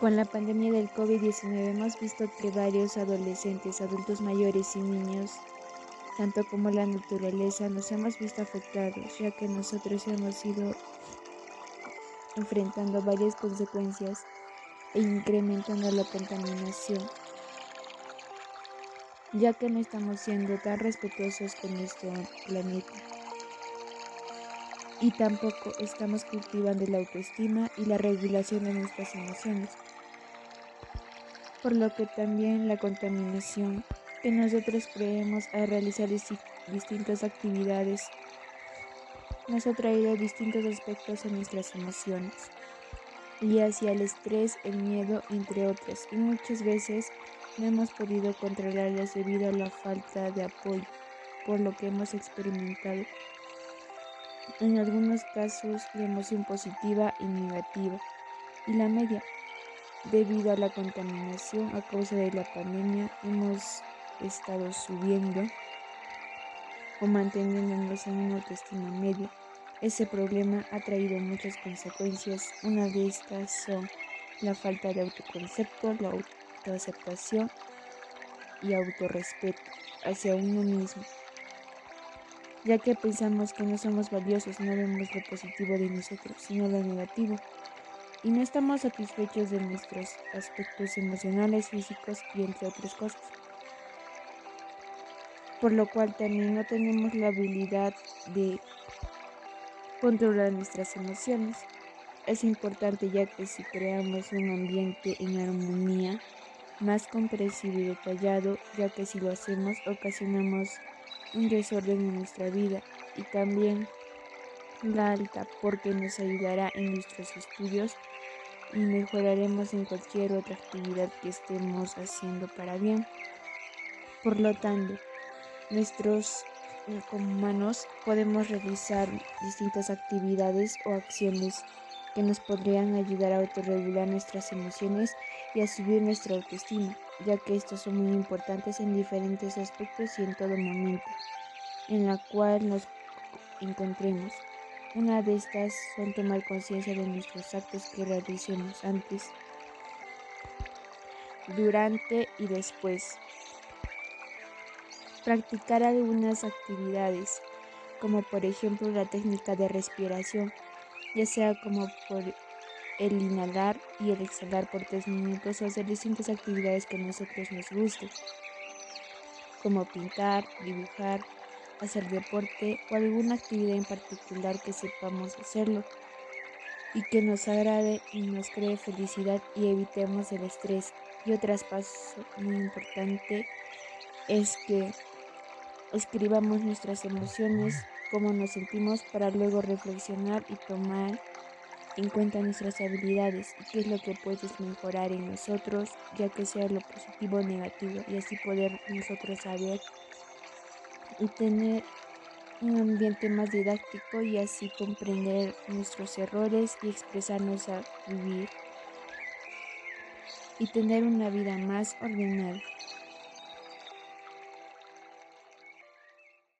Con la pandemia del COVID-19 hemos visto que varios adolescentes, adultos mayores y niños, tanto como la naturaleza, nos hemos visto afectados, ya que nosotros hemos ido enfrentando varias consecuencias e incrementando la contaminación, ya que no estamos siendo tan respetuosos con nuestro planeta y tampoco estamos cultivando la autoestima y la regulación de nuestras emociones. Por lo que también la contaminación que nosotros creemos a realizar distintas actividades nos ha traído distintos aspectos en nuestras emociones y hacia el estrés, el miedo, entre otras, y muchas veces no hemos podido controlarlas debido a la falta de apoyo, por lo que hemos experimentado en algunos casos la emoción positiva y negativa, y la media. Debido a la contaminación a causa de la pandemia, hemos estado subiendo o manteniéndonos en una autoestima media. Ese problema ha traído muchas consecuencias. Una de estas son la falta de autoconcepto, la autoaceptación y autorrespeto hacia uno mismo ya que pensamos que no somos valiosos, no vemos lo positivo de nosotros, sino lo negativo, y no estamos satisfechos de nuestros aspectos emocionales, físicos y entre otras cosas. Por lo cual también no tenemos la habilidad de controlar nuestras emociones. Es importante ya que si creamos un ambiente en armonía, más comprensivo y detallado, ya que si lo hacemos ocasionamos un desorden en nuestra vida y también la alta porque nos ayudará en nuestros estudios y mejoraremos en cualquier otra actividad que estemos haciendo para bien. Por lo tanto, nuestros eh, como humanos podemos realizar distintas actividades o acciones que nos podrían ayudar a autorregular nuestras emociones y a subir nuestra autoestima ya que estos son muy importantes en diferentes aspectos y en todo momento en la cual nos encontremos. Una de estas son tomar conciencia de nuestros actos que realicemos antes, durante y después. Practicar algunas actividades, como por ejemplo la técnica de respiración, ya sea como por el inhalar y el exhalar por tres minutos o hacer distintas actividades que a nosotros nos gusten, como pintar, dibujar, hacer deporte o alguna actividad en particular que sepamos hacerlo y que nos agrade y nos cree felicidad y evitemos el estrés. Y otro paso muy importante es que escribamos nuestras emociones, cómo nos sentimos para luego reflexionar y tomar en cuenta nuestras habilidades y qué es lo que puedes mejorar en nosotros, ya que sea lo positivo o negativo, y así poder nosotros saber y tener un ambiente más didáctico y así comprender nuestros errores y expresarnos a vivir y tener una vida más ordenada.